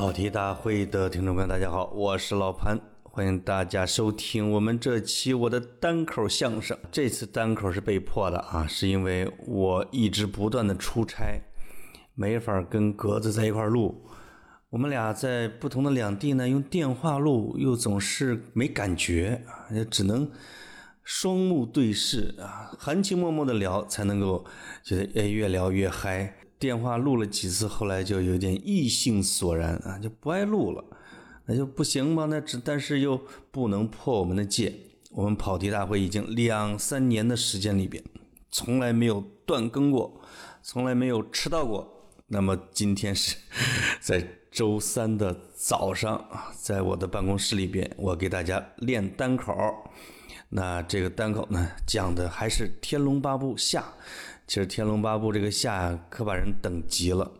跑题大会的听众朋友，大家好，我是老潘，欢迎大家收听我们这期我的单口相声。这次单口是被迫的啊，是因为我一直不断的出差，没法跟格子在一块录。我们俩在不同的两地呢，用电话录又总是没感觉，也只能双目对视啊，含情脉脉的聊，才能够觉得越聊越嗨。电话录了几次，后来就有点意兴索然啊，就不爱录了。那就不行吧？那只但是又不能破我们的戒。我们跑题大会已经两三年的时间里边，从来没有断更过，从来没有迟到过。那么今天是 在周三的早上啊，在我的办公室里边，我给大家练单口。那这个单口呢，讲的还是《天龙八部》下。其实《天龙八部》这个下可把人等急了，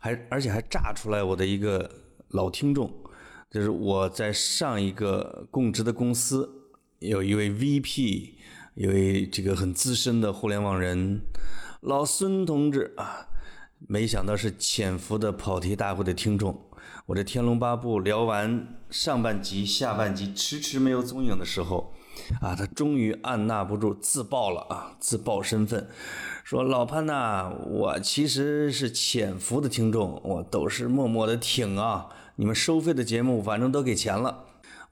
还而且还炸出来我的一个老听众，就是我在上一个供职的公司有一位 VP，一位这个很资深的互联网人，老孙同志啊，没想到是潜伏的跑题大会的听众。我这《天龙八部》聊完上半集、下半集迟迟没有踪影的时候，啊，他终于按捺不住自爆了啊，自爆身份。说老潘呐，我其实是潜伏的听众，我都是默默的听啊。你们收费的节目反正都给钱了，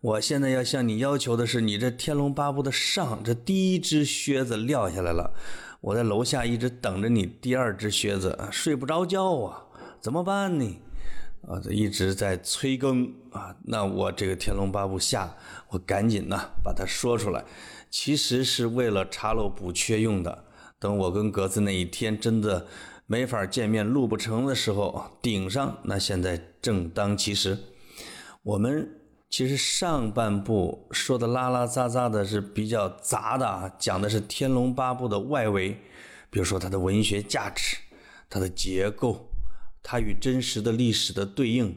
我现在要向你要求的是，你这《天龙八部》的上这第一只靴子撂下来了，我在楼下一直等着你第二只靴子，睡不着觉啊，怎么办呢？啊，这一直在催更啊，那我这个《天龙八部》下，我赶紧呐把它说出来，其实是为了查漏补缺用的。等我跟格子那一天真的没法见面、录不成的时候，顶上那现在正当其时。我们其实上半部说的拉拉杂杂的是比较杂的，讲的是《天龙八部》的外围，比如说它的文学价值、它的结构、它与真实的历史的对应，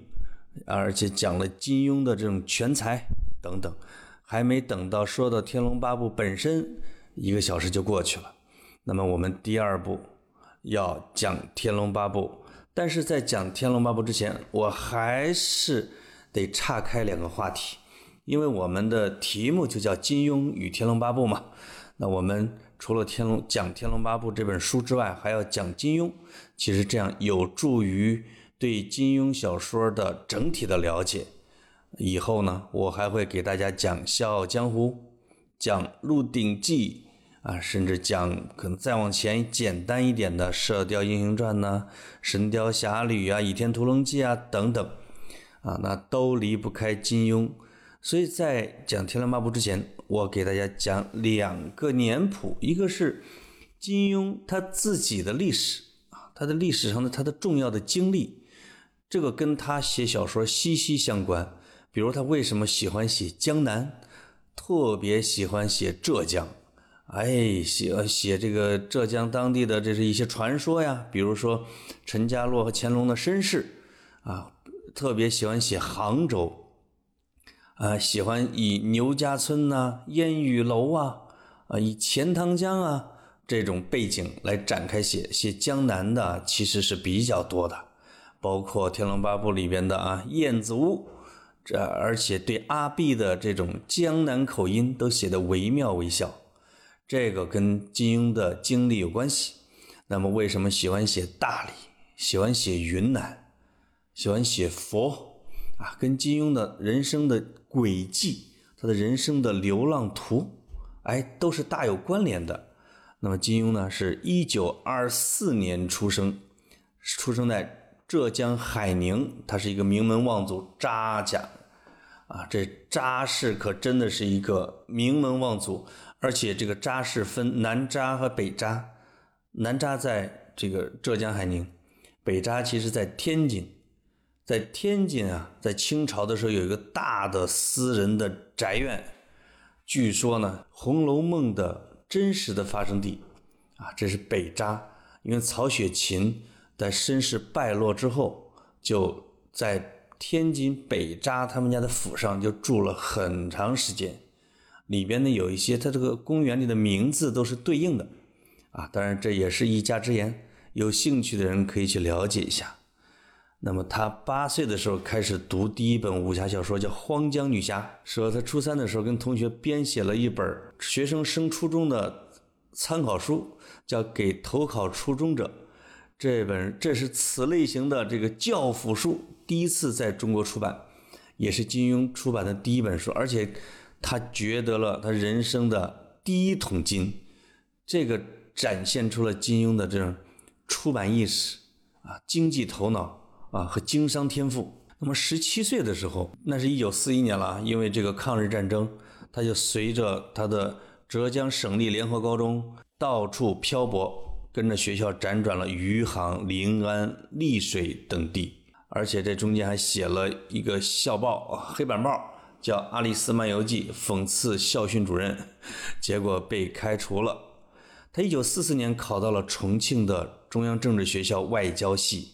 而且讲了金庸的这种全才等等，还没等到说到《天龙八部》本身，一个小时就过去了。那么我们第二步要讲《天龙八部》，但是在讲《天龙八部》之前，我还是得岔开两个话题，因为我们的题目就叫《金庸与天龙八部》嘛。那我们除了天龙讲《天龙八部》这本书之外，还要讲金庸。其实这样有助于对金庸小说的整体的了解。以后呢，我还会给大家讲《笑傲江湖》，讲《鹿鼎记》。啊，甚至讲可能再往前简单一点的《射雕英雄传》呐，《神雕侠侣》啊，《倚天屠龙记》啊等等，啊，那都离不开金庸。所以在讲《天龙八部》之前，我给大家讲两个年谱，一个是金庸他自己的历史啊，他的历史上的他的重要的经历，这个跟他写小说息息相关。比如他为什么喜欢写江南，特别喜欢写浙江。哎，写写这个浙江当地的这是一些传说呀，比如说陈家洛和乾隆的身世啊，特别喜欢写杭州，啊，喜欢以牛家村呐、烟雨楼啊、啊以钱塘江啊这种背景来展开写，写江南的其实是比较多的，包括《天龙八部》里边的啊燕子坞，这而且对阿碧的这种江南口音都写得惟妙惟肖。这个跟金庸的经历有关系。那么，为什么喜欢写大理，喜欢写云南，喜欢写佛啊？跟金庸的人生的轨迹，他的人生的流浪图，哎，都是大有关联的。那么，金庸呢，是一九二四年出生，出生在浙江海宁，他是一个名门望族扎家。啊，这扎氏可真的是一个名门望族，而且这个扎是分南扎和北扎，南扎在这个浙江海宁，北扎其实在天津，在天津啊，在清朝的时候有一个大的私人的宅院，据说呢，《红楼梦》的真实的发生地，啊，这是北扎，因为曹雪芹在身世败落之后，就在。天津北扎他们家的府上就住了很长时间，里边呢有一些他这个公园里的名字都是对应的，啊，当然这也是一家之言，有兴趣的人可以去了解一下。那么他八岁的时候开始读第一本武侠小说，叫《荒江女侠》。说他初三的时候跟同学编写了一本学生升初中的参考书，叫《给投考初中者》。这本这是此类型的这个教辅书第一次在中国出版，也是金庸出版的第一本书，而且他掘得了他人生的第一桶金。这个展现出了金庸的这种出版意识啊，经济头脑。啊，和经商天赋。那么十七岁的时候，那是一九四一年了，因为这个抗日战争，他就随着他的浙江省立联合高中到处漂泊，跟着学校辗转了余杭、临安、丽水等地，而且这中间还写了一个校报啊，黑板报，叫《阿丽丝漫游记》，讽刺校训主任，结果被开除了。他一九四四年考到了重庆的中央政治学校外交系。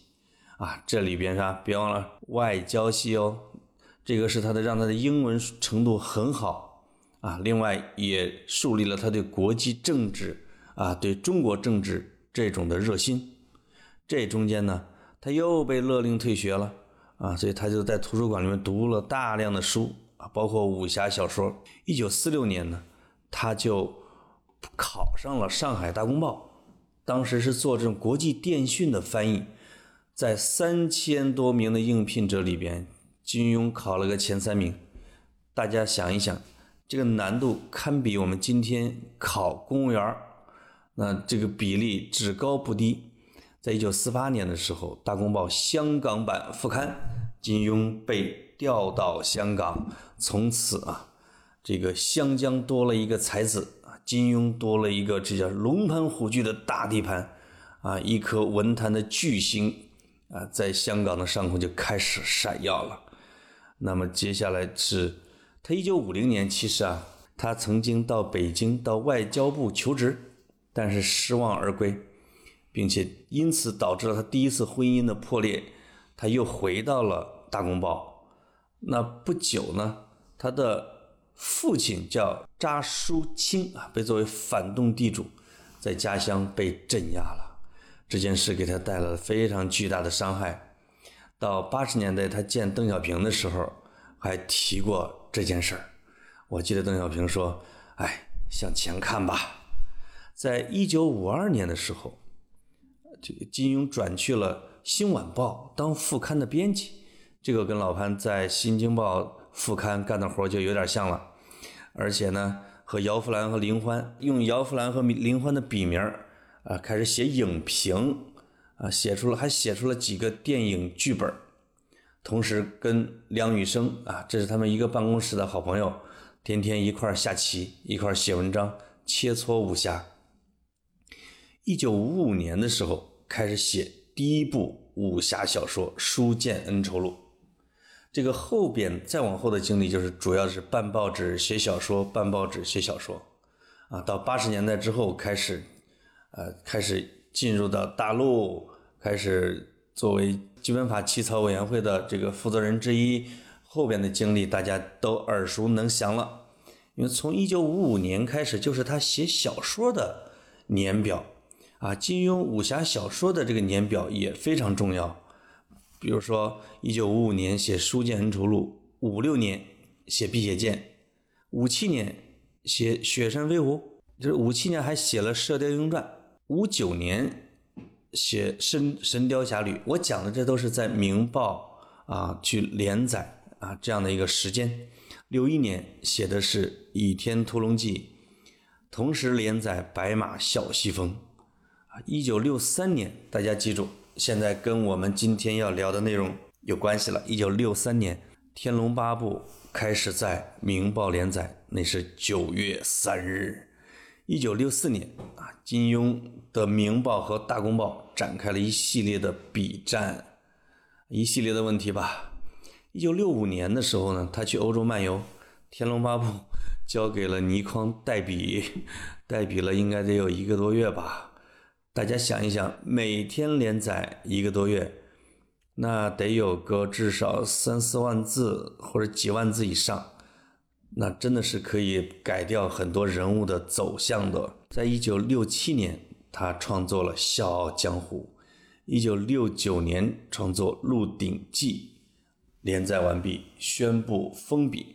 啊，这里边是别忘了外交系哦，这个是他的让他的英文程度很好啊。另外也树立了他对国际政治啊，对中国政治这种的热心。这中间呢，他又被勒令退学了啊，所以他就在图书馆里面读了大量的书包括武侠小说。一九四六年呢，他就考上了上海大公报，当时是做这种国际电讯的翻译。在三千多名的应聘者里边，金庸考了个前三名。大家想一想，这个难度堪比我们今天考公务员那这个比例只高不低。在一九四八年的时候，《大公报》香港版副刊，金庸被调到香港，从此啊，这个湘江多了一个才子啊，金庸多了一个这叫龙盘虎踞的大地盘啊，一颗文坛的巨星。啊，在香港的上空就开始闪耀了。那么接下来是，他一九五零年，其实啊，他曾经到北京到外交部求职，但是失望而归，并且因此导致了他第一次婚姻的破裂。他又回到了大公报。那不久呢，他的父亲叫查书清啊，被作为反动地主，在家乡被镇压了。这件事给他带来了非常巨大的伤害。到八十年代，他见邓小平的时候，还提过这件事儿。我记得邓小平说：“哎，向前看吧。”在一九五二年的时候，这个金庸转去了《新晚报》当副刊的编辑。这个跟老潘在《新京报》副刊干的活就有点像了。而且呢，和姚福兰和林欢用姚福兰和林欢的笔名啊，开始写影评，啊，写出了还写出了几个电影剧本，同时跟梁羽生啊，这是他们一个办公室的好朋友，天天一块下棋，一块写文章，切磋武侠。一九五五年的时候，开始写第一部武侠小说《书剑恩仇录》，这个后边再往后的经历就是主要是办报纸、写小说，办报纸、写小说，啊，到八十年代之后开始。呃，开始进入到大陆，开始作为基本法起草委员会的这个负责人之一，后边的经历大家都耳熟能详了。因为从一九五五年开始，就是他写小说的年表啊，金庸武侠小说的这个年表也非常重要。比如说，一九五五年写《书剑恩仇录》，五六年写《碧血剑》，五七年写《雪山飞狐》，就是五七年还写了《射雕英雄传》。五九年写《神神雕侠侣》，我讲的这都是在《明报》啊去连载啊这样的一个时间。六一年写的是《倚天屠龙记》，同时连载《白马啸西风》啊。一九六三年，大家记住，现在跟我们今天要聊的内容有关系了。一九六三年，《天龙八部》开始在《明报》连载，那是九月三日。一九六四年啊，金庸的《明报》和《大公报》展开了一系列的笔战，一系列的问题吧。一九六五年的时候呢，他去欧洲漫游，《天龙八部》交给了倪匡代笔，代笔了应该得有一个多月吧。大家想一想，每天连载一个多月，那得有个至少三四万字或者几万字以上。那真的是可以改掉很多人物的走向的。在一九六七年，他创作了《笑傲江湖》，一九六九年创作《鹿鼎记》，连载完毕，宣布封笔。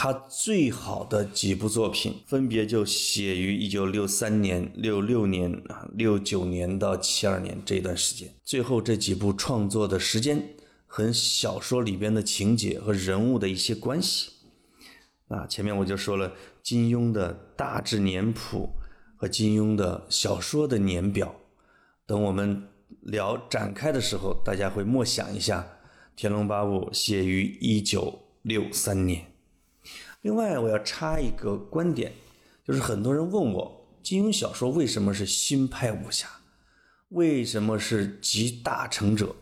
他最好的几部作品，分别就写于一九六三年、六六年啊、六九年到七二年这段时间。最后这几部创作的时间和小说里边的情节和人物的一些关系。啊，前面我就说了金庸的大致年谱和金庸的小说的年表。等我们聊展开的时候，大家会默想一下，《天龙八部》写于一九六三年。另外，我要插一个观点，就是很多人问我，金庸小说为什么是新派武侠，为什么是集大成者？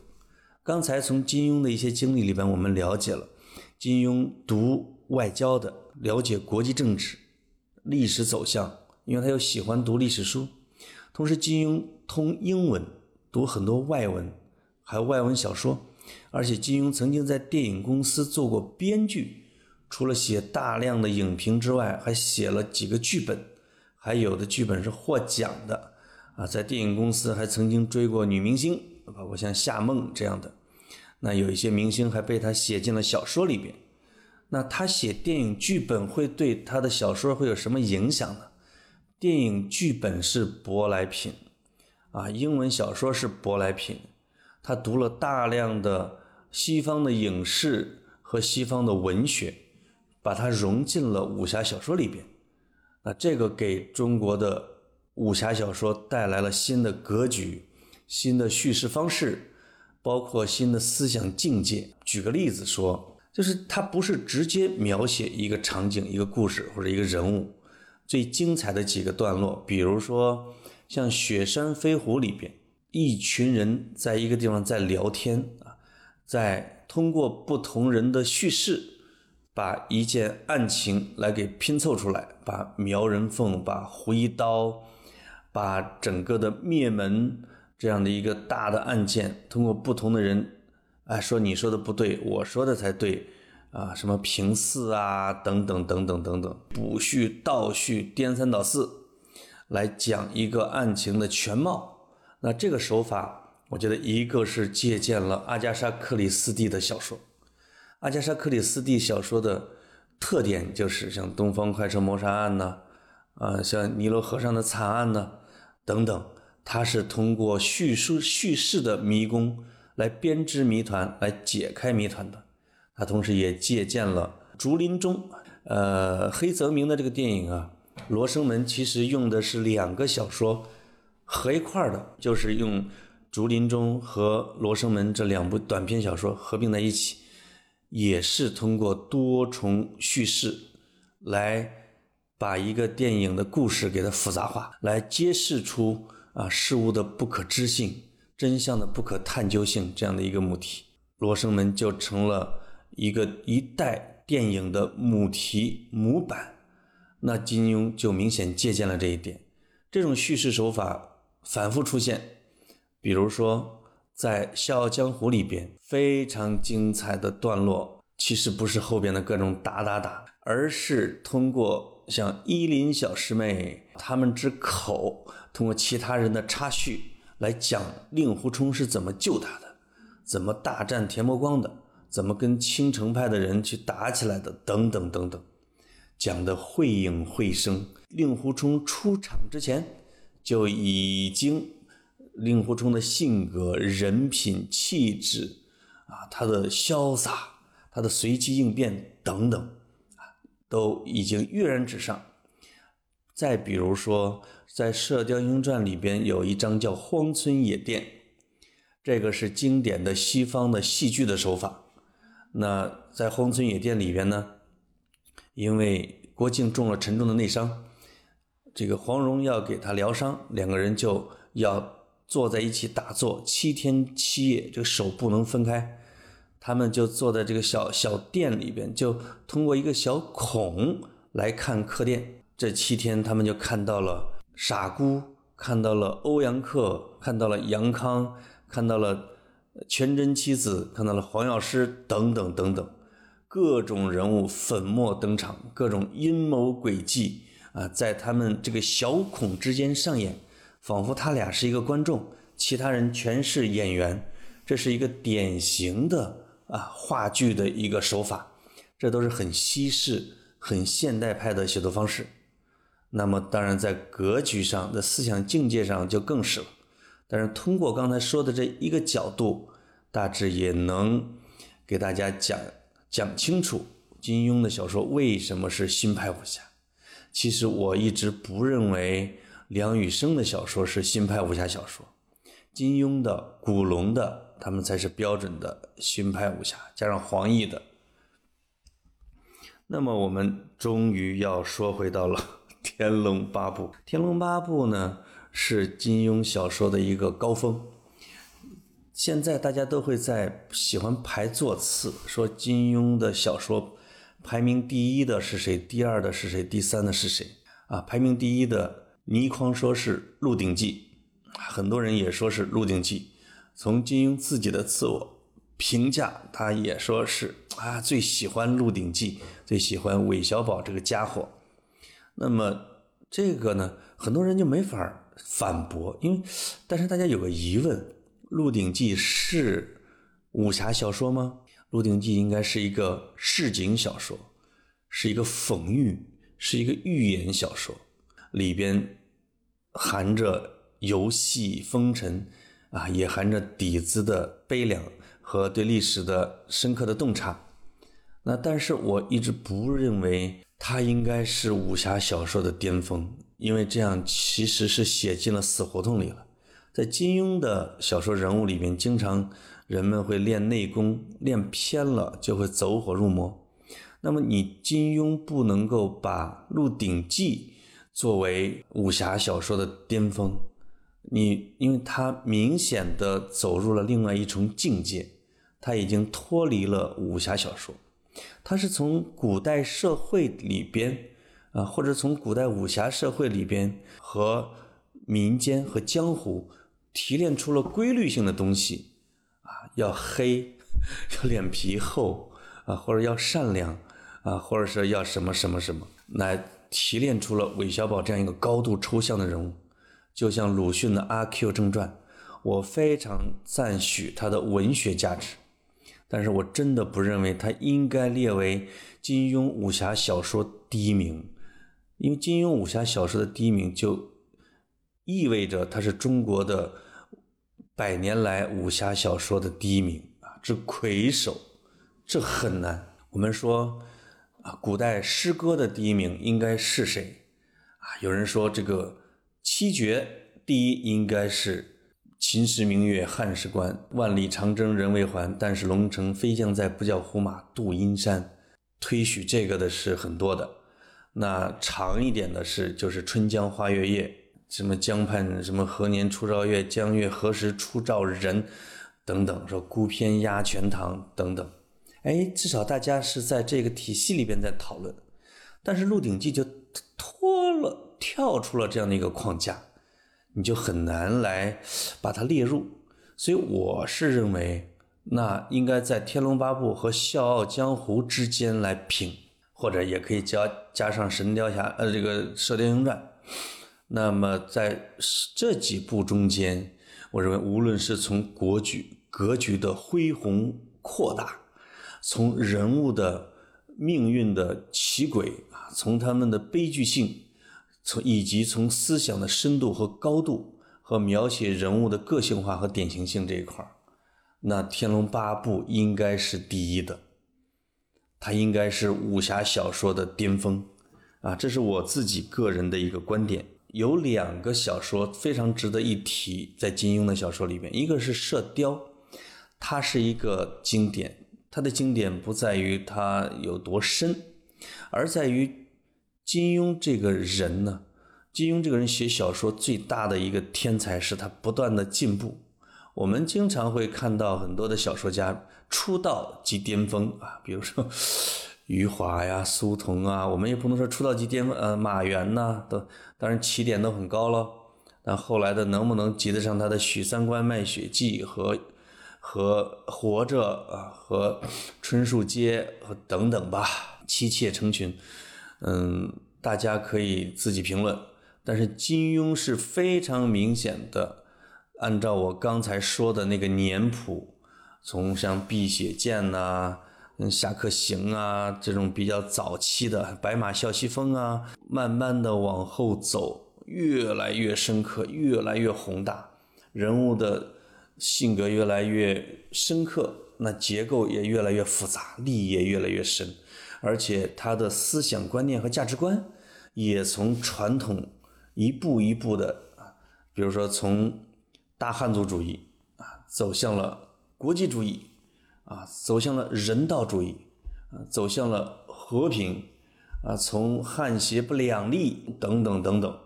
刚才从金庸的一些经历里边，我们了解了金庸读外交的，了解国际政治、历史走向，因为他又喜欢读历史书。同时，金庸通英文，读很多外文，还有外文小说，而且金庸曾经在电影公司做过编剧。除了写大量的影评之外，还写了几个剧本，还有的剧本是获奖的啊，在电影公司还曾经追过女明星，包括像夏梦这样的。那有一些明星还被他写进了小说里边。那他写电影剧本会对他的小说会有什么影响呢？电影剧本是舶来品啊，英文小说是舶来品。他读了大量的西方的影视和西方的文学。把它融进了武侠小说里边，那这个给中国的武侠小说带来了新的格局、新的叙事方式，包括新的思想境界。举个例子说，就是它不是直接描写一个场景、一个故事或者一个人物，最精彩的几个段落，比如说像《雪山飞狐》里边，一群人在一个地方在聊天啊，在通过不同人的叙事。把一件案情来给拼凑出来，把苗人凤、把胡一刀、把整个的灭门这样的一个大的案件，通过不同的人，哎，说你说的不对，我说的才对，啊，什么平四啊，等等等等等等，补叙、倒叙、颠三倒四，来讲一个案情的全貌。那这个手法，我觉得一个是借鉴了阿加莎·克里斯蒂的小说。阿加莎·克里斯蒂小说的特点就是像《东方快车谋杀案》呐，啊，像尼罗河上的惨案呐，等等，它是通过叙述叙事的迷宫来编织谜团，来解开谜团的。它同时也借鉴了竹林中，呃，黑泽明的这个电影啊，《罗生门》其实用的是两个小说合一块儿的，就是用竹林中和罗生门这两部短篇小说合并在一起。也是通过多重叙事来把一个电影的故事给它复杂化，来揭示出啊事物的不可知性、真相的不可探究性这样的一个母题，《罗生门》就成了一个一代电影的母题模板。那金庸就明显借鉴了这一点，这种叙事手法反复出现，比如说。在《笑傲江湖》里边非常精彩的段落，其实不是后边的各种打打打，而是通过像依林小师妹他们之口，通过其他人的插叙来讲令狐冲是怎么救他的，怎么大战田伯光的，怎么跟青城派的人去打起来的，等等等等，讲的绘影绘声。令狐冲出场之前就已经。令狐冲的性格、人品、气质，啊，他的潇洒、他的随机应变等等，啊，都已经跃然纸上。再比如说，在《射雕英雄传》里边有一章叫《荒村野店》，这个是经典的西方的戏剧的手法。那在《荒村野店》里边呢，因为郭靖中了沉重的内伤，这个黄蓉要给他疗伤，两个人就要。坐在一起打坐七天七夜，这个手不能分开。他们就坐在这个小小店里边，就通过一个小孔来看客店。这七天，他们就看到了傻姑，看到了欧阳克，看到了杨康，看到了全真七子，看到了黄药师等等等等，各种人物粉墨登场，各种阴谋诡计啊，在他们这个小孔之间上演。仿佛他俩是一个观众，其他人全是演员，这是一个典型的啊话剧的一个手法，这都是很西式、很现代派的写作方式。那么，当然在格局上、在思想境界上就更是了。但是通过刚才说的这一个角度，大致也能给大家讲讲清楚金庸的小说为什么是新派武侠。其实我一直不认为梁羽生的小说是新派武侠小说，金庸的、古龙的，他们才是标准的新派武侠，加上黄易的。那么我们终于要说回到了《天龙八部》，《天龙八部》呢？是金庸小说的一个高峰。现在大家都会在喜欢排座次，说金庸的小说排名第一的是谁，第二的是谁，第三的是谁啊？排名第一的倪匡说是《鹿鼎记》，很多人也说是《鹿鼎记》。从金庸自己的自我评价，他也说是啊，最喜欢《鹿鼎记》，最喜欢韦小宝这个家伙。那么这个呢，很多人就没法反驳，因为，但是大家有个疑问，《鹿鼎记》是武侠小说吗？《鹿鼎记》应该是一个市井小说，是一个讽喻，是一个寓言小说，里边含着游戏风尘啊，也含着底子的悲凉和对历史的深刻的洞察。那但是我一直不认为它应该是武侠小说的巅峰。因为这样其实是写进了死胡同里了。在金庸的小说人物里面，经常人们会练内功，练偏了就会走火入魔。那么你金庸不能够把《鹿鼎记》作为武侠小说的巅峰，你因为他明显的走入了另外一重境界，他已经脱离了武侠小说，他是从古代社会里边。啊，或者从古代武侠社会里边和民间和江湖提炼出了规律性的东西，啊，要黑，要脸皮厚，啊，或者要善良，啊，或者是要什么什么什么，来提炼出了韦小宝这样一个高度抽象的人物，就像鲁迅的《阿 Q 正传》，我非常赞许他的文学价值，但是我真的不认为他应该列为金庸武侠小说第一名。因为金庸武侠小说的第一名，就意味着他是中国的百年来武侠小说的第一名啊，之魁首，这很难。我们说啊，古代诗歌的第一名应该是谁啊？有人说这个七绝第一应该是“秦时明月汉时关，万里长征人未还，但是龙城飞将在，不教胡马度阴山”。推许这个的是很多的。那长一点的是，就是《春江花月夜》，什么江畔什么何年初照月，江月何时初照人，等等，说孤篇压全唐等等，哎，至少大家是在这个体系里边在讨论。但是《鹿鼎记》就脱了，跳出了这样的一个框架，你就很难来把它列入。所以我是认为，那应该在《天龙八部》和《笑傲江湖》之间来评。或者也可以加加上《神雕侠》呃，这个《射雕英雄传》。那么在这几部中间，我认为无论是从国局格局的恢宏扩大，从人物的命运的奇轨啊，从他们的悲剧性，从以及从思想的深度和高度，和描写人物的个性化和典型性这一块儿，那《天龙八部》应该是第一的。它应该是武侠小说的巅峰，啊，这是我自己个人的一个观点。有两个小说非常值得一提，在金庸的小说里边，一个是《射雕》，它是一个经典。它的经典不在于它有多深，而在于金庸这个人呢。金庸这个人写小说最大的一个天才是他不断的进步。我们经常会看到很多的小说家。出道即巅峰啊，比如说余华呀、苏童啊，我们也不能说出道即巅峰。呃，马原呐，都当然起点都很高了，但后来的能不能及得上他的《许三观卖血记》和和活着啊，和春树街和等等吧，妻妾成群，嗯，大家可以自己评论。但是金庸是非常明显的按照我刚才说的那个年谱，从像《碧血剑》呐、《侠客行》啊这种比较早期的《白马啸西风》啊，慢慢的往后走，越来越深刻，越来越宏大，人物的性格越来越深刻，那结构也越来越复杂，利益也越来越深，而且他的思想观念和价值观也从传统一步一步的啊，比如说从大汉族主义啊，走向了国际主义啊，走向了人道主义啊，走向了和平啊，从汉协不两立等等等等，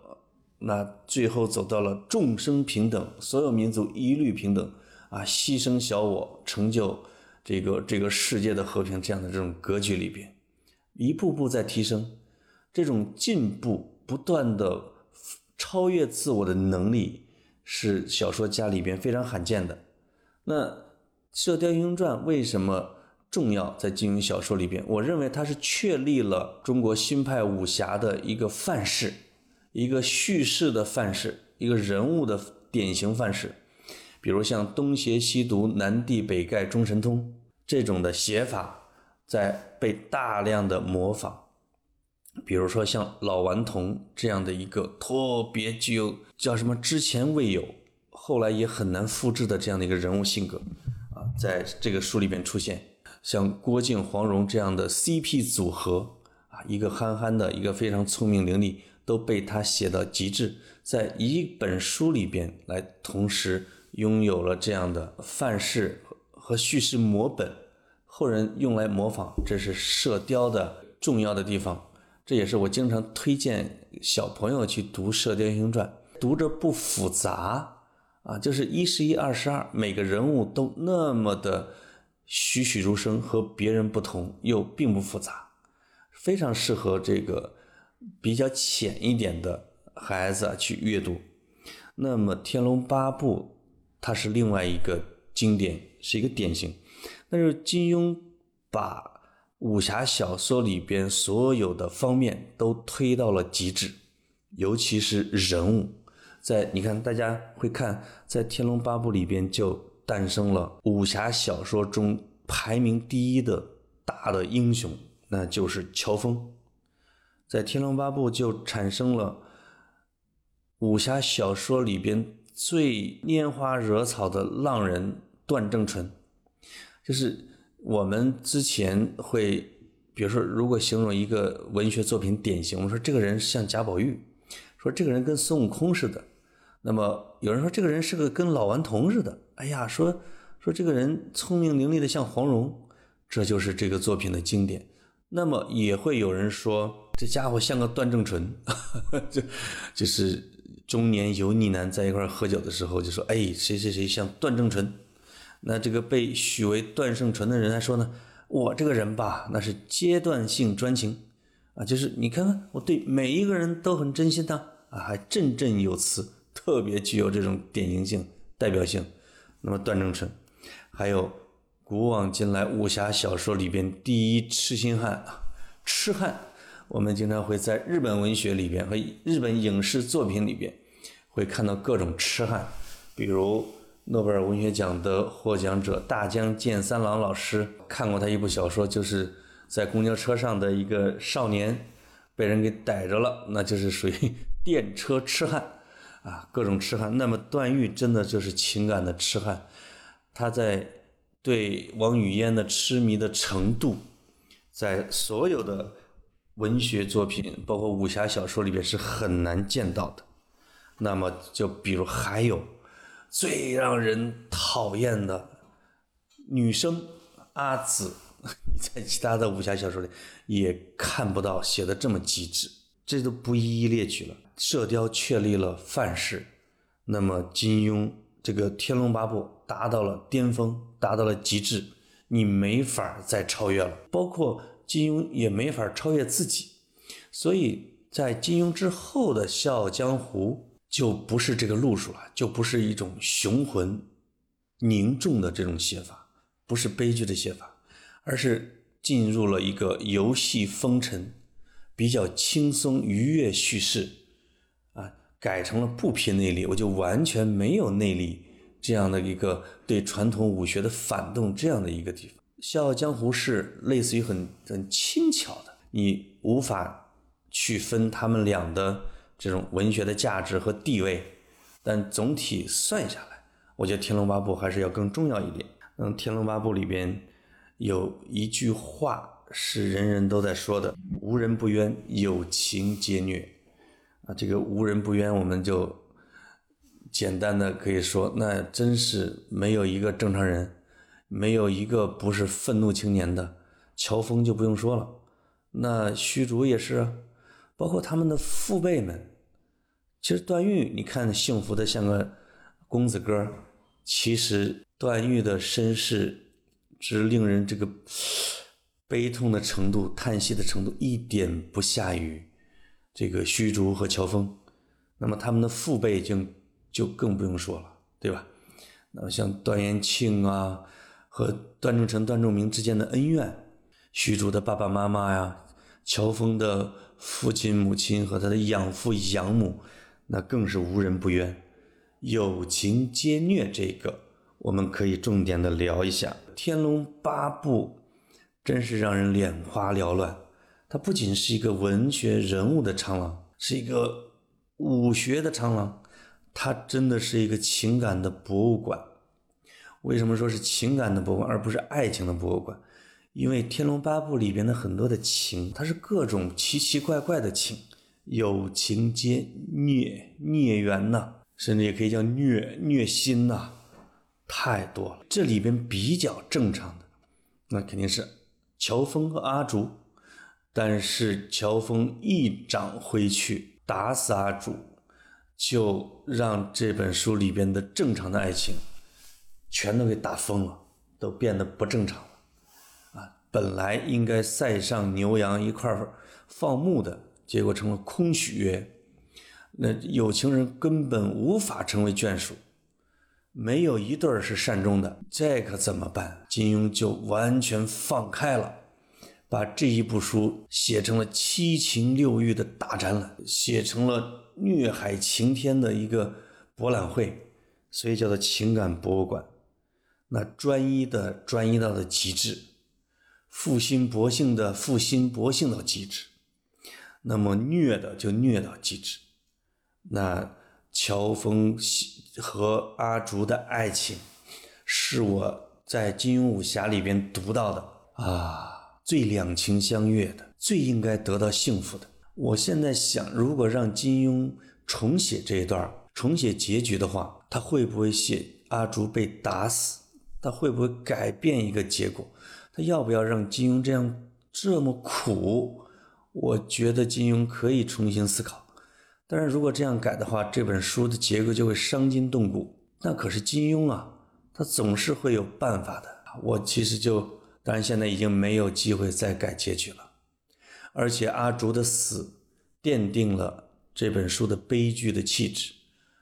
那最后走到了众生平等，所有民族一律平等啊，牺牲小我，成就这个这个世界的和平这样的这种格局里边，一步步在提升，这种进步不断的超越自我的能力。是小说家里边非常罕见的。那《射雕英雄传》为什么重要？在金庸小说里边，我认为它是确立了中国新派武侠的一个范式，一个叙事的范式，一个人物的典型范式。比如像东邪西毒、南帝北丐、中神通这种的写法，在被大量的模仿。比如说像老顽童这样的一个特别具有叫什么之前未有，后来也很难复制的这样的一个人物性格啊，在这个书里边出现。像郭靖、黄蓉这样的 CP 组合啊，一个憨憨的，一个非常聪明伶俐，都被他写到极致，在一本书里边来同时拥有了这样的范式和叙事模本，后人用来模仿，这是射雕的重要的地方。这也是我经常推荐小朋友去读《射雕英雄传》，读着不复杂啊，就是一十一、二十二，每个人物都那么的栩栩如生，和别人不同，又并不复杂，非常适合这个比较浅一点的孩子去阅读。那么《天龙八部》它是另外一个经典，是一个典型，但是金庸把。武侠小说里边所有的方面都推到了极致，尤其是人物，在你看，大家会看，在《天龙八部》里边就诞生了武侠小说中排名第一的大的英雄，那就是乔峰。在《天龙八部》就产生了武侠小说里边最拈花惹草的浪人段正淳，就是。我们之前会，比如说，如果形容一个文学作品典型，我们说这个人像贾宝玉，说这个人跟孙悟空似的。那么有人说这个人是个跟老顽童似的。哎呀，说说这个人聪明伶俐的像黄蓉，这就是这个作品的经典。那么也会有人说这家伙像个段正淳，就就是中年油腻男在一块喝酒的时候就说，哎，谁谁谁像段正淳。那这个被许为段正淳的人来说呢，我这个人吧，那是阶段性专情啊，就是你看看我对每一个人都很真心的啊，还振振有词，特别具有这种典型性、代表性。那么段正淳，还有古往今来武侠小说里边第一痴心汉，痴汉，我们经常会在日本文学里边和日本影视作品里边会看到各种痴汉，比如。诺贝尔文学奖的获奖者大江健三郎老师看过他一部小说，就是在公交车上的一个少年被人给逮着了，那就是属于电车痴汉啊，各种痴汉。那么段誉真的就是情感的痴汉，他在对王语嫣的痴迷的程度，在所有的文学作品，包括武侠小说里边是很难见到的。那么就比如还有。最让人讨厌的女生阿紫，你在其他的武侠小说里也看不到写的这么极致，这都不一一列举了。射雕确立了范式，那么金庸这个《天龙八部》达到了巅峰，达到了极致，你没法再超越了。包括金庸也没法超越自己，所以在金庸之后的《笑傲江湖》。就不是这个路数了，就不是一种雄浑、凝重的这种写法，不是悲剧的写法，而是进入了一个游戏风尘、比较轻松愉悦叙事啊，改成了不拼内力，我就完全没有内力这样的一个对传统武学的反动这样的一个地方。《笑傲江湖》是类似于很很轻巧的，你无法去分他们俩的这种文学的价值和地位，但总体算下来，我觉得《天龙八部》还是要更重要一点。嗯，《天龙八部》里边有一句话是人人都在说的：“无人不冤，有情皆虐。”啊，这个“无人不冤”，我们就简单的可以说，那真是没有一个正常人，没有一个不是愤怒青年的。乔峰就不用说了，那虚竹也是，包括他们的父辈们。其实段誉，你看幸福的像个公子哥，其实。段誉的身世之令人这个悲痛的程度、叹息的程度，一点不下于这个虚竹和乔峰。那么他们的父辈就就更不用说了，对吧？那么像段延庆啊和段正淳、段仲明之间的恩怨，虚竹的爸爸妈妈呀，乔峰的父亲、母亲和他的养父、养母，那更是无人不冤，有情皆虐这个。我们可以重点的聊一下《天龙八部》，真是让人眼花缭乱。它不仅是一个文学人物的长廊，是一个武学的长廊，它真的是一个情感的博物馆。为什么说是情感的博物馆，而不是爱情的博物馆？因为《天龙八部》里边的很多的情，它是各种奇奇怪怪的情，有情皆孽孽缘呐，甚至也可以叫虐虐心呐。太多了，这里边比较正常的，那肯定是乔峰和阿竹，但是乔峰一掌挥去，打死阿竹，就让这本书里边的正常的爱情，全都给打疯了，都变得不正常了，啊，本来应该塞上牛羊一块放牧的，结果成了空许约，那有情人根本无法成为眷属。没有一对儿是善终的，这可怎么办？金庸就完全放开了，把这一部书写成了七情六欲的大展览，写成了虐海情天的一个博览会，所以叫做情感博物馆。那专一的专一到了极致，负心薄幸的负心薄幸到极致，那么虐的就虐到极致，那。乔峰和阿竹的爱情，是我在金庸武侠里边读到的啊，最两情相悦的，最应该得到幸福的。我现在想，如果让金庸重写这一段，重写结局的话，他会不会写阿竹被打死？他会不会改变一个结果？他要不要让金庸这样这么苦？我觉得金庸可以重新思考。但是如果这样改的话，这本书的结构就会伤筋动骨。那可是金庸啊，他总是会有办法的。我其实就，当然现在已经没有机会再改结局了。而且阿竹的死，奠定了这本书的悲剧的气质，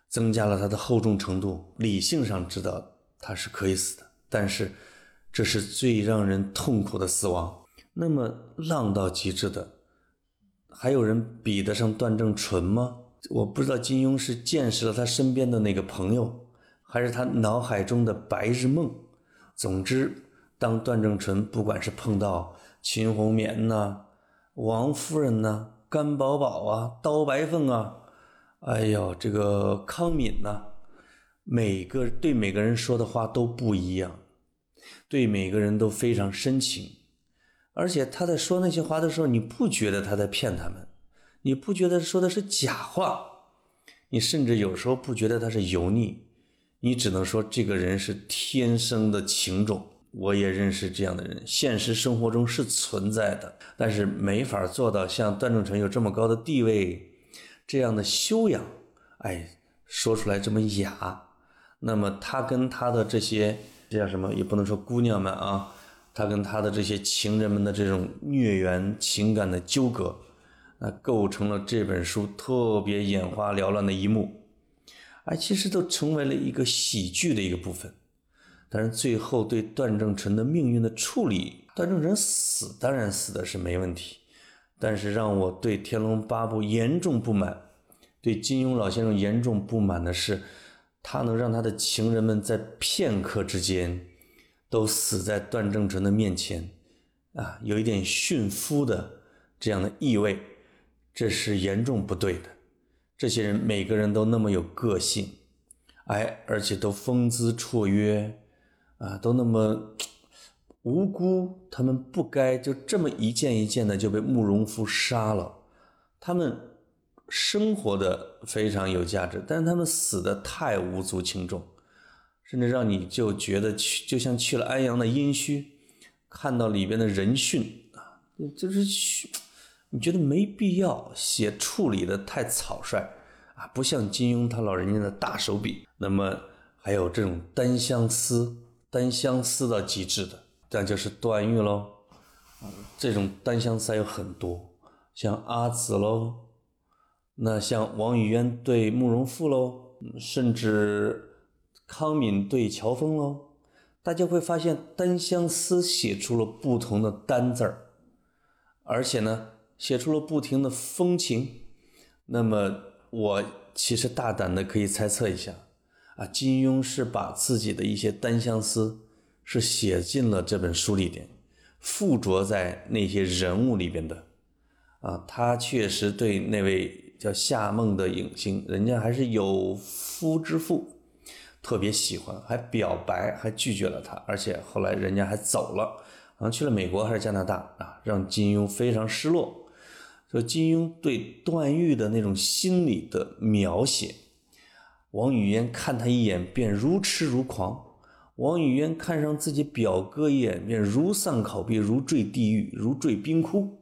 增加了它的厚重程度。理性上知道他是可以死的，但是这是最让人痛苦的死亡。那么浪到极致的。还有人比得上段正淳吗？我不知道金庸是见识了他身边的那个朋友，还是他脑海中的白日梦。总之，当段正淳不管是碰到秦红棉呐、王夫人呐、甘宝宝啊、刀白凤啊，哎呦，这个康敏呐，每个对每个人说的话都不一样，对每个人都非常深情。而且他在说那些话的时候，你不觉得他在骗他们，你不觉得说的是假话，你甚至有时候不觉得他是油腻，你只能说这个人是天生的情种。我也认识这样的人，现实生活中是存在的，但是没法做到像段正淳有这么高的地位，这样的修养，哎，说出来这么雅。那么他跟他的这些这叫什么，也不能说姑娘们啊。他跟他的这些情人们的这种孽缘情感的纠葛，那构成了这本书特别眼花缭乱的一幕，哎，其实都成为了一个喜剧的一个部分。但是最后对段正淳的命运的处理，段正淳死当然死的是没问题，但是让我对《天龙八部》严重不满，对金庸老先生严重不满的是，他能让他的情人们在片刻之间都死在段正淳的面前，啊，有一点驯夫的这样的意味，这是严重不对的。这些人每个人都那么有个性，哎，而且都风姿绰约，啊，都那么无辜，他们不该就这么一件一件的就被慕容复杀了，他们。生活的非常有价值，但是他们死的太无足轻重，甚至让你就觉得去就像去了安阳的殷墟，看到里边的人殉啊，就是去你觉得没必要写处理的太草率啊，不像金庸他老人家的大手笔。那么还有这种单相思，单相思到极致的，那就是段誉喽。这种单相思还有很多，像阿紫喽。那像王语嫣对慕容复喽，甚至康敏对乔峰喽，大家会发现单相思写出了不同的单字儿，而且呢，写出了不停的风情。那么我其实大胆的可以猜测一下，啊，金庸是把自己的一些单相思是写进了这本书里边，附着在那些人物里边的，啊，他确实对那位。叫夏梦的影星，人家还是有夫之妇，特别喜欢，还表白，还拒绝了他，而且后来人家还走了，好像去了美国还是加拿大啊，让金庸非常失落。说金庸对段誉的那种心理的描写，王语嫣看他一眼便如痴如狂，王语嫣看上自己表哥一眼便如丧考妣，如坠地狱，如坠冰窟。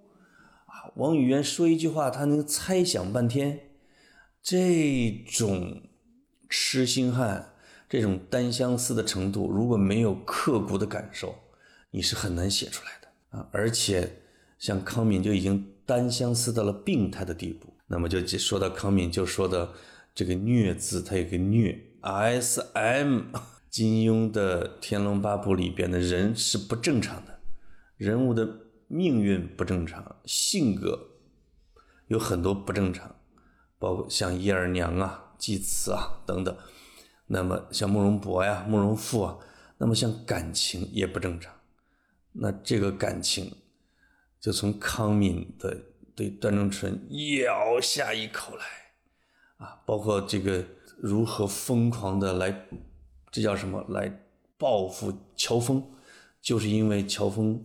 王语嫣说一句话，他能猜想半天，这种痴心汉，这种单相思的程度，如果没有刻骨的感受，你是很难写出来的啊！而且像康敏就已经单相思到了病态的地步，那么就说到康敏，就说到这个虐字，它有个虐，S M。金庸的《天龙八部》里边的人是不正常的，人物的。命运不正常，性格有很多不正常，包括像叶二娘啊、祭慈啊等等。那么像慕容博呀、慕容复啊，那么像感情也不正常。那这个感情就从康敏的对段正淳咬下一口来啊，包括这个如何疯狂的来，这叫什么？来报复乔峰，就是因为乔峰。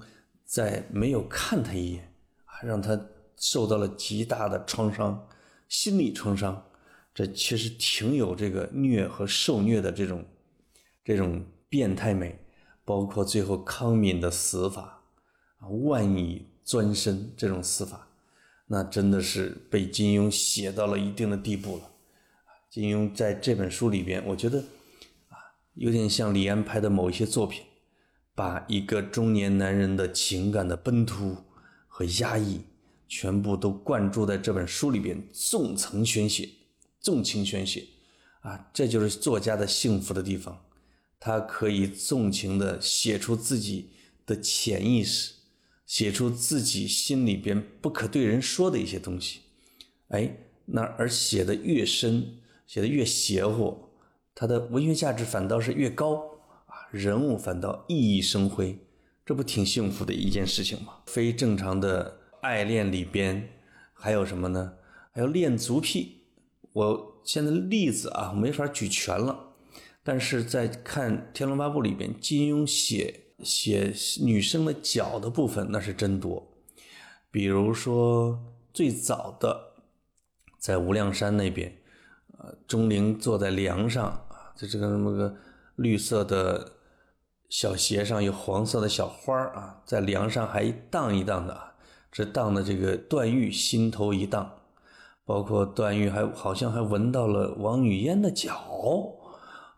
在没有看他一眼啊，让他受到了极大的创伤，心理创伤，这其实挺有这个虐和受虐的这种这种变态美，包括最后康敏的死法啊，万蚁钻身这种死法，那真的是被金庸写到了一定的地步了。金庸在这本书里边，我觉得啊，有点像李安拍的某一些作品。把一个中年男人的情感的奔突和压抑，全部都灌注在这本书里边，纵层宣泄，纵情宣泄，啊，这就是作家的幸福的地方，他可以纵情的写出自己的潜意识，写出自己心里边不可对人说的一些东西，哎，那而写的越深，写的越邪乎，他的文学价值反倒是越高。人物反倒熠熠生辉，这不挺幸福的一件事情吗？非正常的爱恋里边还有什么呢？还有恋足癖。我现在例子啊没法举全了，但是在看《天龙八部》里边，金庸写写女生的脚的部分那是真多。比如说最早的在无量山那边，呃，钟灵坐在梁上啊，在这个那么个绿色的。小鞋上有黄色的小花啊，在梁上还一荡一荡的，这荡的这个段誉心头一荡，包括段誉还好像还闻到了王语嫣的脚，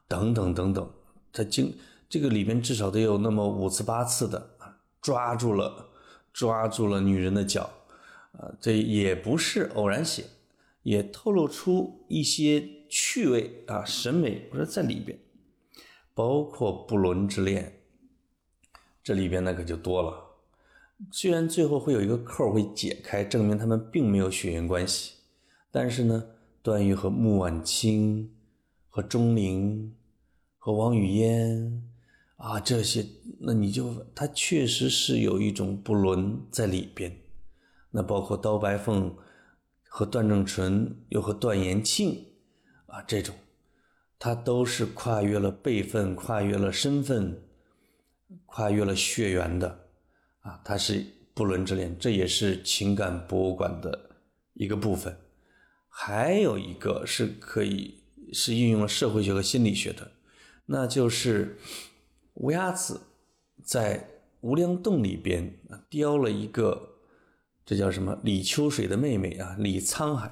等等等等，他经这个里边至少得有那么五次八次的啊，抓住了抓住了女人的脚，啊，这也不是偶然写，也透露出一些趣味啊审美，我说在里边。包括不伦之恋，这里边那可就多了。虽然最后会有一个扣会解开，证明他们并没有血缘关系，但是呢，段誉和穆婉清、和钟灵、和王语嫣啊这些，那你就他确实是有一种不伦在里边。那包括刀白凤和段正淳，又和段延庆啊这种，他都是跨越了辈分，跨越了身份，跨越了血缘的啊，他是不伦之恋，这也是情感博物馆的一个部分。还有一个是可以是运用了社会学和心理学的，那就是乌鸦子在无量洞里边雕了一个，这叫什么？李秋水的妹妹啊，李沧海，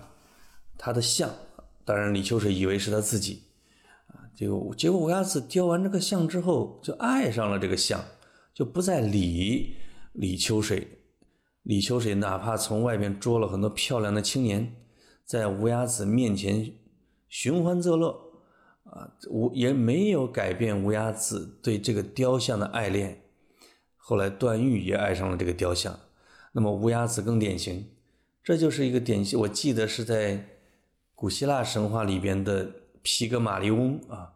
她的像。当然，李秋水以为是他自己，结果结果乌鸦子雕完这个像之后，就爱上了这个像，就不再理李秋水。李秋水哪怕从外面捉了很多漂亮的青年。在乌鸦子面前寻欢作乐，啊，无也没有改变乌鸦子对这个雕像的爱恋。后来段誉也爱上了这个雕像，那么乌鸦子更典型，这就是一个典型。我记得是在古希腊神话里边的皮格马利翁啊，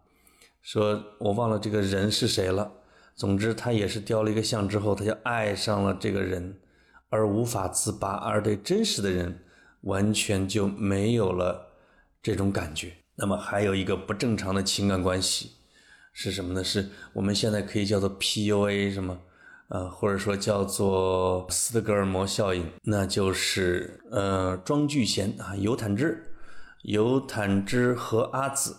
说我忘了这个人是谁了。总之，他也是雕了一个像之后，他就爱上了这个人，而无法自拔，而对真实的人。完全就没有了这种感觉。那么还有一个不正常的情感关系是什么呢？是我们现在可以叫做 PUA 什么？呃，或者说叫做斯德哥尔摩效应，那就是呃庄聚贤啊，尤坦之，尤坦之和阿紫，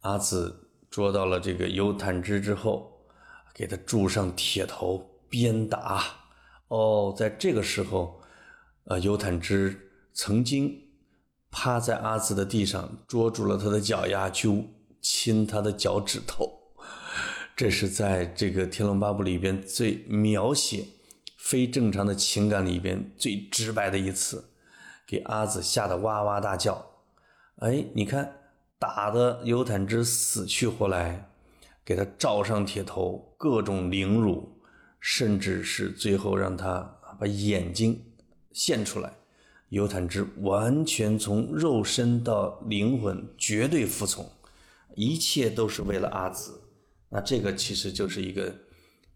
阿紫捉到了这个尤坦之之后，给他铸上铁头鞭打。哦，在这个时候，呃，尤坦之。曾经趴在阿紫的地上，捉住了他的脚丫，去亲他的脚趾头。这是在这个《天龙八部》里边最描写非正常的情感里边最直白的一次，给阿紫吓得哇哇大叫。哎，你看，打的尤坦之死去活来，给他罩上铁头，各种凌辱，甚至是最后让他把眼睛献出来。尤坦之完全从肉身到灵魂绝对服从，一切都是为了阿紫。那这个其实就是一个，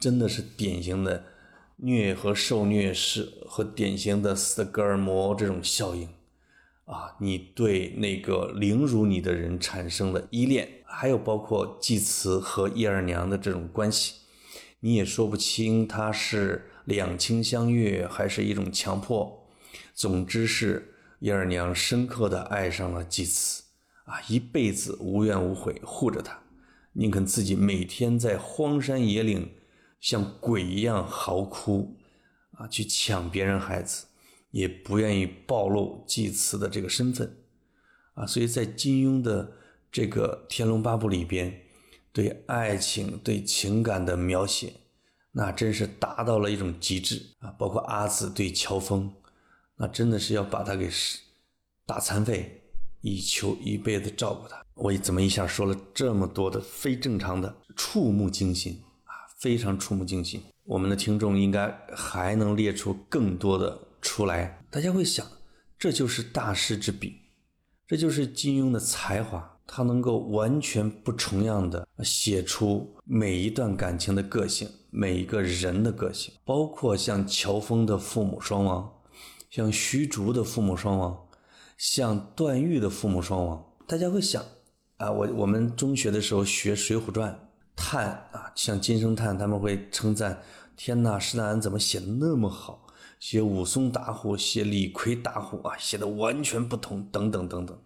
真的是典型的虐和受虐是和典型的斯德哥尔摩这种效应啊！你对那个凌辱你的人产生了依恋，还有包括祭慈和叶二娘的这种关系，你也说不清他是两情相悦还是一种强迫。总之是叶二娘深刻的爱上了祭慈，啊，一辈子无怨无悔护着他，宁肯自己每天在荒山野岭像鬼一样嚎哭，啊，去抢别人孩子，也不愿意暴露祭慈的这个身份，啊，所以在金庸的这个《天龙八部》里边，对爱情、对情感的描写，那真是达到了一种极致啊，包括阿紫对乔峰。那真的是要把他给打残废，以求一辈子照顾他。我怎么一下说了这么多的非正常的，触目惊心啊，非常触目惊心。我们的听众应该还能列出更多的出来。大家会想，这就是大师之笔，这就是金庸的才华，他能够完全不重样的写出每一段感情的个性，每一个人的个性，包括像乔峰的父母双亡。像虚竹的父母双亡，像段誉的父母双亡，大家会想啊，我我们中学的时候学《水浒传》，叹啊，像金圣叹他们会称赞，天呐，施耐庵怎么写的那么好？写武松打虎，写李逵打虎啊，写的完全不同，等等等等。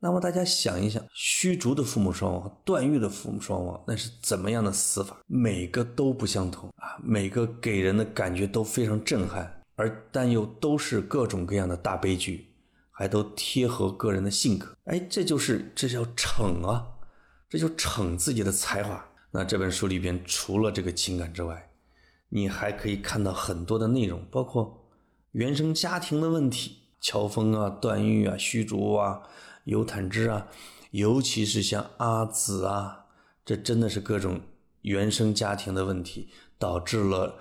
那么大家想一想，虚竹的父母双亡段誉的父母双亡，那是怎么样的死法？每个都不相同啊，每个给人的感觉都非常震撼。而但又都是各种各样的大悲剧，还都贴合个人的性格，哎，这就是这叫逞啊，这就逞自己的才华。那这本书里边除了这个情感之外，你还可以看到很多的内容，包括原生家庭的问题，乔峰啊、段誉啊、虚竹啊、尤坦之啊，尤其是像阿紫啊，这真的是各种原生家庭的问题导致了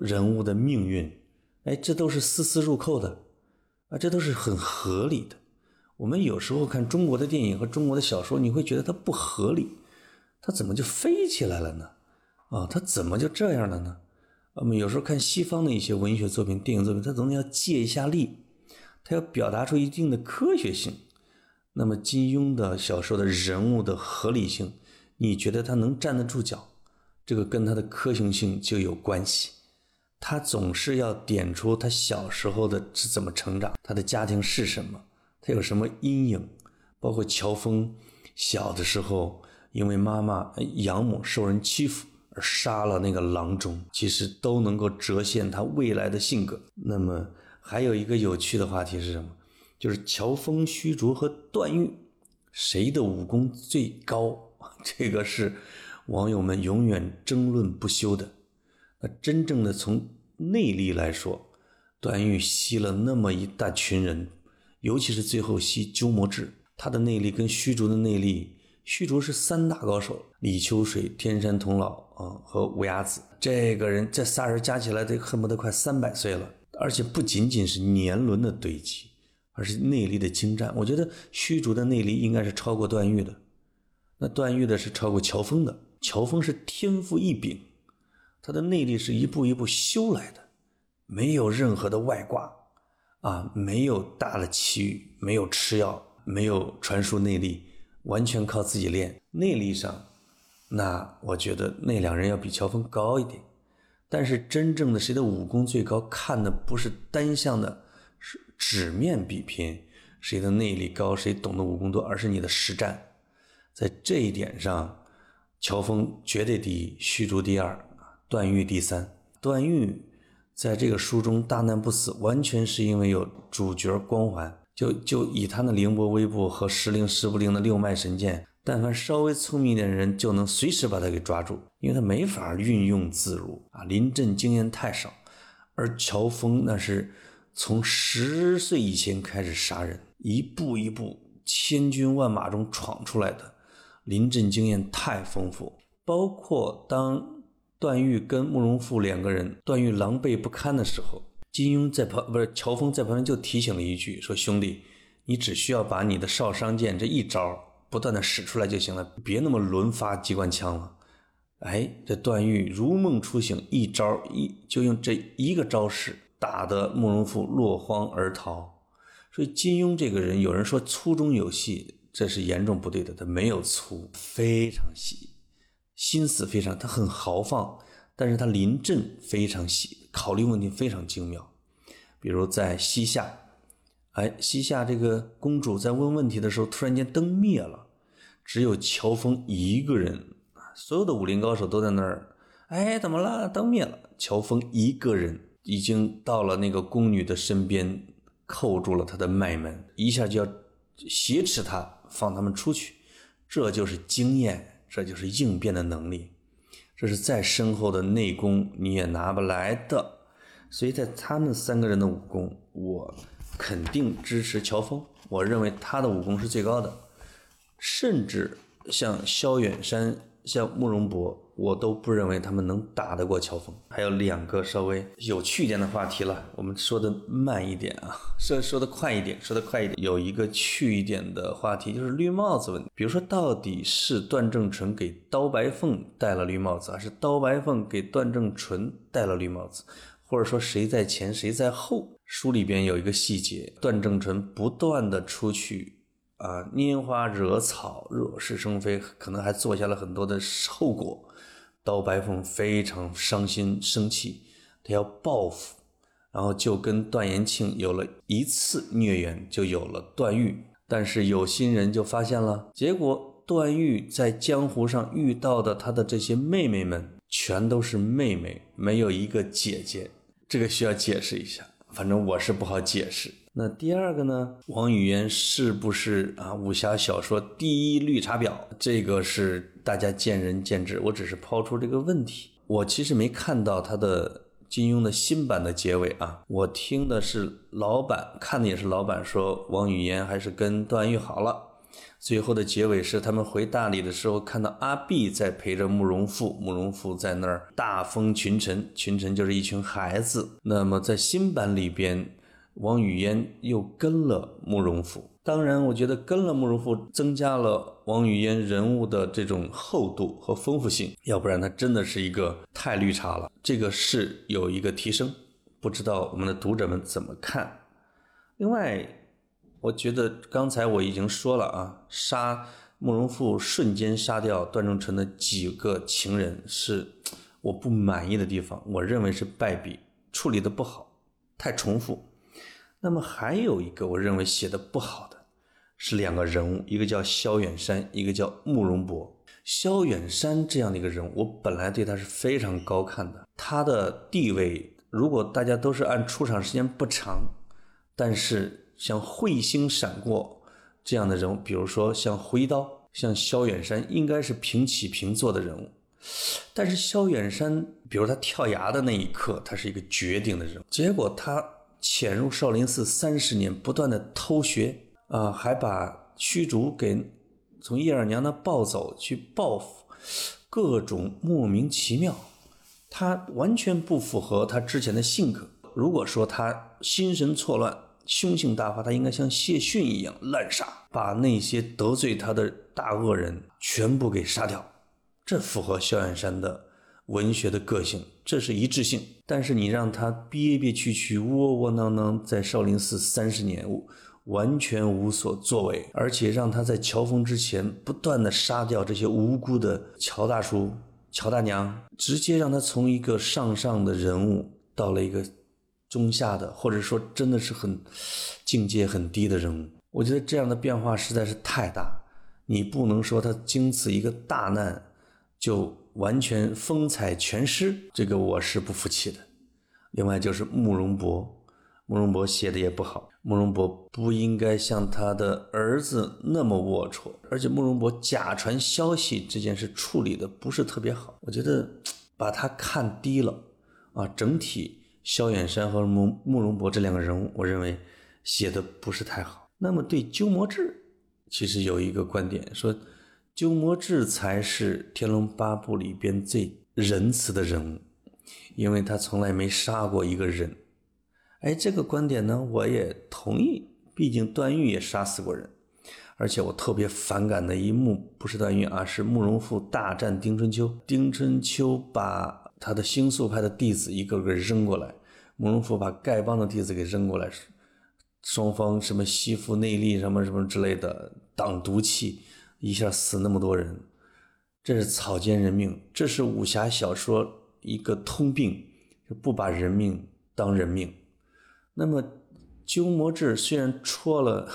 人物的命运。哎，这都是丝丝入扣的，啊，这都是很合理的。我们有时候看中国的电影和中国的小说，你会觉得它不合理，它怎么就飞起来了呢？啊，它怎么就这样了呢？我们有时候看西方的一些文学作品、电影作品，它总要借一下力，它要表达出一定的科学性。那么金庸的小说的人物的合理性，你觉得他能站得住脚？这个跟他的科学性就有关系。他总是要点出他小时候的是怎么成长，他的家庭是什么，他有什么阴影，包括乔峰小的时候因为妈妈养母受人欺负杀了那个郎中，其实都能够折现他未来的性格。那么还有一个有趣的话题是什么？就是乔峰、虚竹和段誉谁的武功最高？这个是网友们永远争论不休的。那真正的从内力来说，段誉吸了那么一大群人，尤其是最后吸鸠摩智，他的内力跟虚竹的内力，虚竹是三大高手，李秋水、天山童姥啊和无崖子，这个人这仨人加起来得恨不得快三百岁了，而且不仅仅是年轮的堆积，而是内力的精湛。我觉得虚竹的内力应该是超过段誉的，那段誉的是超过乔峰的，乔峰是天赋异禀。他的内力是一步一步修来的，没有任何的外挂，啊，没有大的奇遇，没有吃药，没有传输内力，完全靠自己练。内力上，那我觉得那两人要比乔峰高一点。但是真正的谁的武功最高，看的不是单向的，是纸面比拼，谁的内力高，谁懂得武功多，而是你的实战。在这一点上，乔峰绝对第一，虚竹第二。段誉第三，段誉在这个书中大难不死，完全是因为有主角光环。就就以他那凌波微步和时灵时不灵的六脉神剑，但凡稍微聪明一点的人，就能随时把他给抓住，因为他没法运用自如啊。临阵经验太少，而乔峰那是从十岁以前开始杀人，一步一步千军万马中闯出来的，临阵经验太丰富，包括当。段誉跟慕容复两个人，段誉狼狈不堪的时候，金庸在旁不是乔峰在旁边就提醒了一句，说兄弟，你只需要把你的少商剑这一招不断的使出来就行了，别那么轮发机关枪了。哎，这段誉如梦初醒，一招一就用这一个招式打得慕容复落荒而逃。所以金庸这个人，有人说粗中有细，这是严重不对的，他没有粗，非常细。心思非常，他很豪放，但是他临阵非常细，考虑问题非常精妙。比如在西夏，哎，西夏这个公主在问问题的时候，突然间灯灭了，只有乔峰一个人，所有的武林高手都在那儿，哎，怎么了？灯灭了，乔峰一个人已经到了那个宫女的身边，扣住了她的脉门，一下就要挟持她，放他们出去，这就是经验。这就是应变的能力，这是再深厚的内功你也拿不来的。所以在他们三个人的武功，我肯定支持乔峰。我认为他的武功是最高的，甚至像萧远山。像慕容博，我都不认为他们能打得过乔峰。还有两个稍微有趣一点的话题了，我们说的慢一点啊，说说的快一点，说的快一点。有一个趣一点的话题，就是绿帽子问题。比如说，到底是段正淳给刀白凤戴了绿帽子，还是刀白凤给段正淳戴了绿帽子？或者说谁在前，谁在后？书里边有一个细节，段正淳不断的出去。啊，拈花惹草，惹是生非，可能还做下了很多的后果。刀白凤非常伤心生气，他要报复，然后就跟段延庆有了一次孽缘，就有了段誉。但是有心人就发现了，结果段誉在江湖上遇到的他的这些妹妹们，全都是妹妹，没有一个姐姐。这个需要解释一下，反正我是不好解释。那第二个呢？王语嫣是不是啊？武侠小说第一绿茶婊？这个是大家见仁见智。我只是抛出这个问题。我其实没看到他的金庸的新版的结尾啊。我听的是老版，看的也是老版，说王语嫣还是跟段誉好了。最后的结尾是他们回大理的时候，看到阿碧在陪着慕容复，慕容复在那儿大封群臣，群臣就是一群孩子。那么在新版里边。王语嫣又跟了慕容复。当然，我觉得跟了慕容复，增加了王语嫣人物的这种厚度和丰富性，要不然他真的是一个太绿茶了。这个是有一个提升，不知道我们的读者们怎么看？另外，我觉得刚才我已经说了啊，杀慕容复瞬间杀掉段仲淳的几个情人是我不满意的地方，我认为是败笔，处理的不好，太重复。那么还有一个我认为写的不好的是两个人物，一个叫萧远山，一个叫慕容博。萧远山这样的一个人物，我本来对他是非常高看的。他的地位，如果大家都是按出场时间不长，但是像彗星闪过这样的人物，比如说像挥刀，像萧远山，应该是平起平坐的人物。但是萧远山，比如他跳崖的那一刻，他是一个绝顶的人物，结果他。潜入少林寺三十年，不断的偷学啊，还把虚竹给从叶二娘那抱走去报复，各种莫名其妙，他完全不符合他之前的性格。如果说他心神错乱、凶性大发，他应该像谢逊一样滥杀，把那些得罪他的大恶人全部给杀掉，这符合萧远山的。文学的个性，这是一致性。但是你让他憋憋屈屈、窝窝囊囊在少林寺三十年，完全无所作为，而且让他在乔峰之前不断的杀掉这些无辜的乔大叔、乔大娘，直接让他从一个上上的人物到了一个中下的，或者说真的是很境界很低的人物。我觉得这样的变化实在是太大，你不能说他经此一个大难就。完全风采全失，这个我是不服气的。另外就是慕容博，慕容博写的也不好。慕容博不应该像他的儿子那么龌龊，而且慕容博假传消息这件事处理的不是特别好，我觉得把他看低了啊。整体萧远山和慕慕容博这两个人物，我认为写的不是太好。那么对鸠摩智，其实有一个观点说。鸠摩智才是《天龙八部》里边最仁慈的人物，因为他从来没杀过一个人。哎，这个观点呢，我也同意。毕竟段誉也杀死过人，而且我特别反感的一幕不是段誉啊，是慕容复大战丁春秋。丁春秋把他的星宿派的弟子一个个扔过来，慕容复把丐帮的弟子给扔过来，双方什么吸附内力什么什么之类的，挡毒气。一下死那么多人，这是草菅人命，这是武侠小说一个通病，就不把人命当人命。那么鸠摩智虽然戳了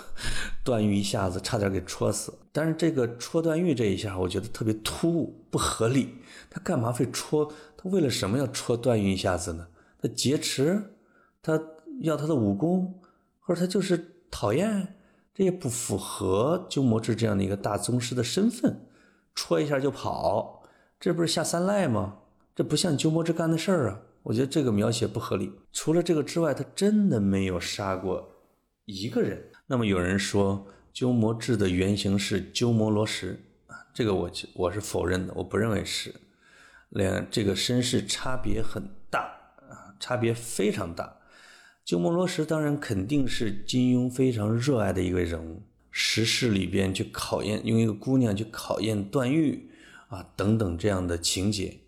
段誉一下子，差点给戳死，但是这个戳段誉这一下，我觉得特别突兀，不合理。他干嘛非戳？为了什么要戳段誉一下子呢？他劫持？他要他的武功？或者他就是讨厌？这也不符合鸠摩智这样的一个大宗师的身份，戳一下就跑，这不是下三滥吗？这不像鸠摩智干的事儿啊！我觉得这个描写不合理。除了这个之外，他真的没有杀过一个人。那么有人说鸠摩智的原型是鸠摩罗什啊，这个我我是否认的，我不认为是，两这个身世差别很大啊，差别非常大。鸠摩罗什当然肯定是金庸非常热爱的一个人物，时事里边去考验，用一个姑娘去考验段誉啊等等这样的情节，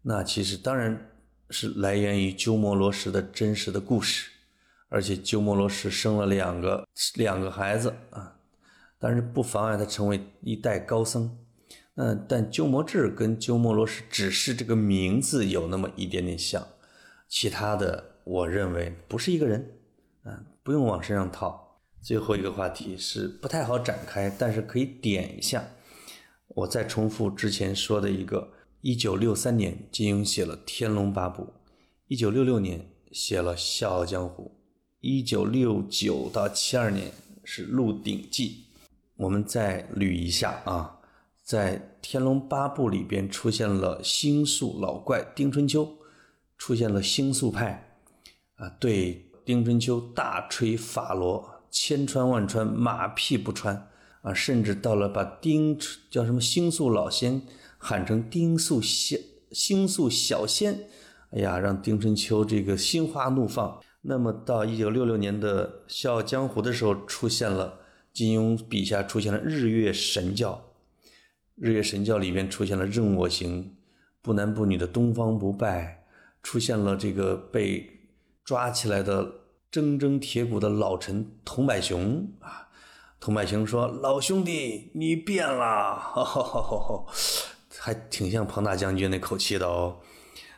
那其实当然是来源于鸠摩罗什的真实的故事，而且鸠摩罗什生了两个两个孩子啊，但是不妨碍他成为一代高僧。那但鸠摩智跟鸠摩罗什只是这个名字有那么一点点像，其他的。我认为不是一个人，嗯，不用往身上套。最后一个话题是不太好展开，但是可以点一下。我再重复之前说的一个：一九六三年，金庸写了《天龙八部》；一九六六年写了《笑傲江湖》；一九六九到七二年是《鹿鼎记》。我们再捋一下啊，在《天龙八部》里边出现了星宿老怪丁春秋，出现了星宿派。啊，对丁春秋大吹法螺，千穿万穿，马屁不穿啊！甚至到了把丁叫什么星宿老仙喊成丁宿小星宿小仙，哎呀，让丁春秋这个心花怒放。那么到一九六六年的《笑傲江湖》的时候，出现了金庸笔下出现了日月神教，日月神教里边出现了任我行，不男不女的东方不败，出现了这个被抓起来的铮铮铁骨的老臣童百雄啊。童百雄说：“老兄弟，你变了，还挺像庞大将军那口气的哦。”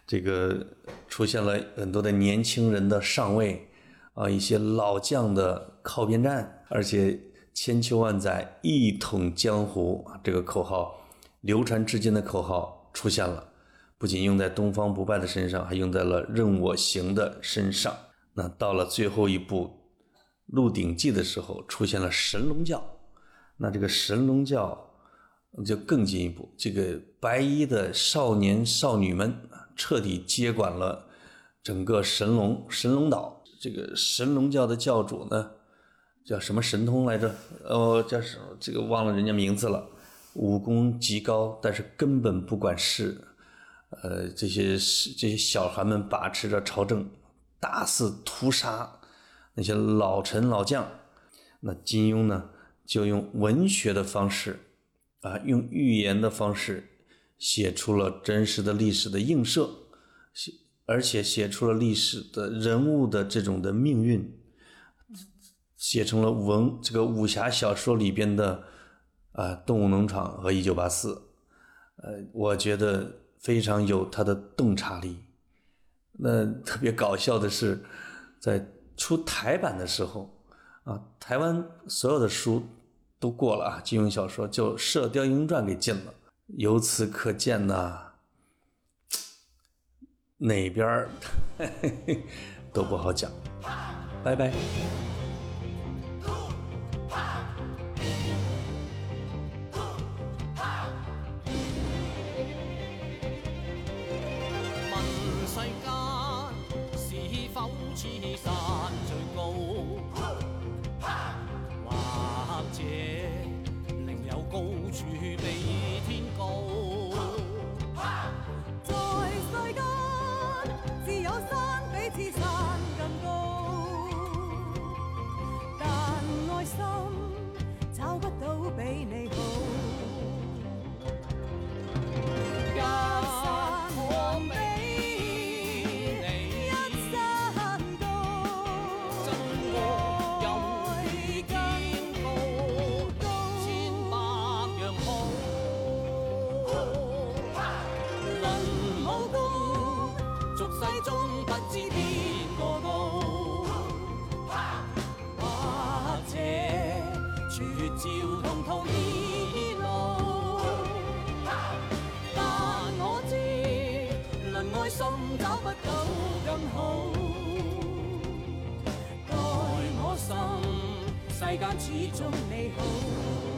这个出现了很多的年轻人的上位啊，一些老将的靠边站，而且千秋万载一统江湖，这个口号流传至今的口号出现了，不仅用在东方不败的身上，还用在了任我行的身上。那到了最后一部。《鹿鼎记》的时候出现了神龙教，那这个神龙教就更进一步，这个白衣的少年少女们彻底接管了整个神龙神龙岛。这个神龙教的教主呢，叫什么神通来着？哦，叫什么？这个忘了人家名字了。武功极高，但是根本不管事。呃，这些这些小孩们把持着朝政，大肆屠杀。那些老臣老将，那金庸呢，就用文学的方式，啊，用寓言的方式，写出了真实的历史的映射，写而且写出了历史的人物的这种的命运，写成了文这个武侠小说里边的啊《动物农场》和《一九八四》，呃，我觉得非常有它的洞察力。那特别搞笑的是，在。出台版的时候，啊，台湾所有的书都过了啊，金庸小说就《射雕英雄传》给禁了。由此可见呐，哪边儿 都不好讲。拜拜。心找不到更好。待我心，世间始终美好。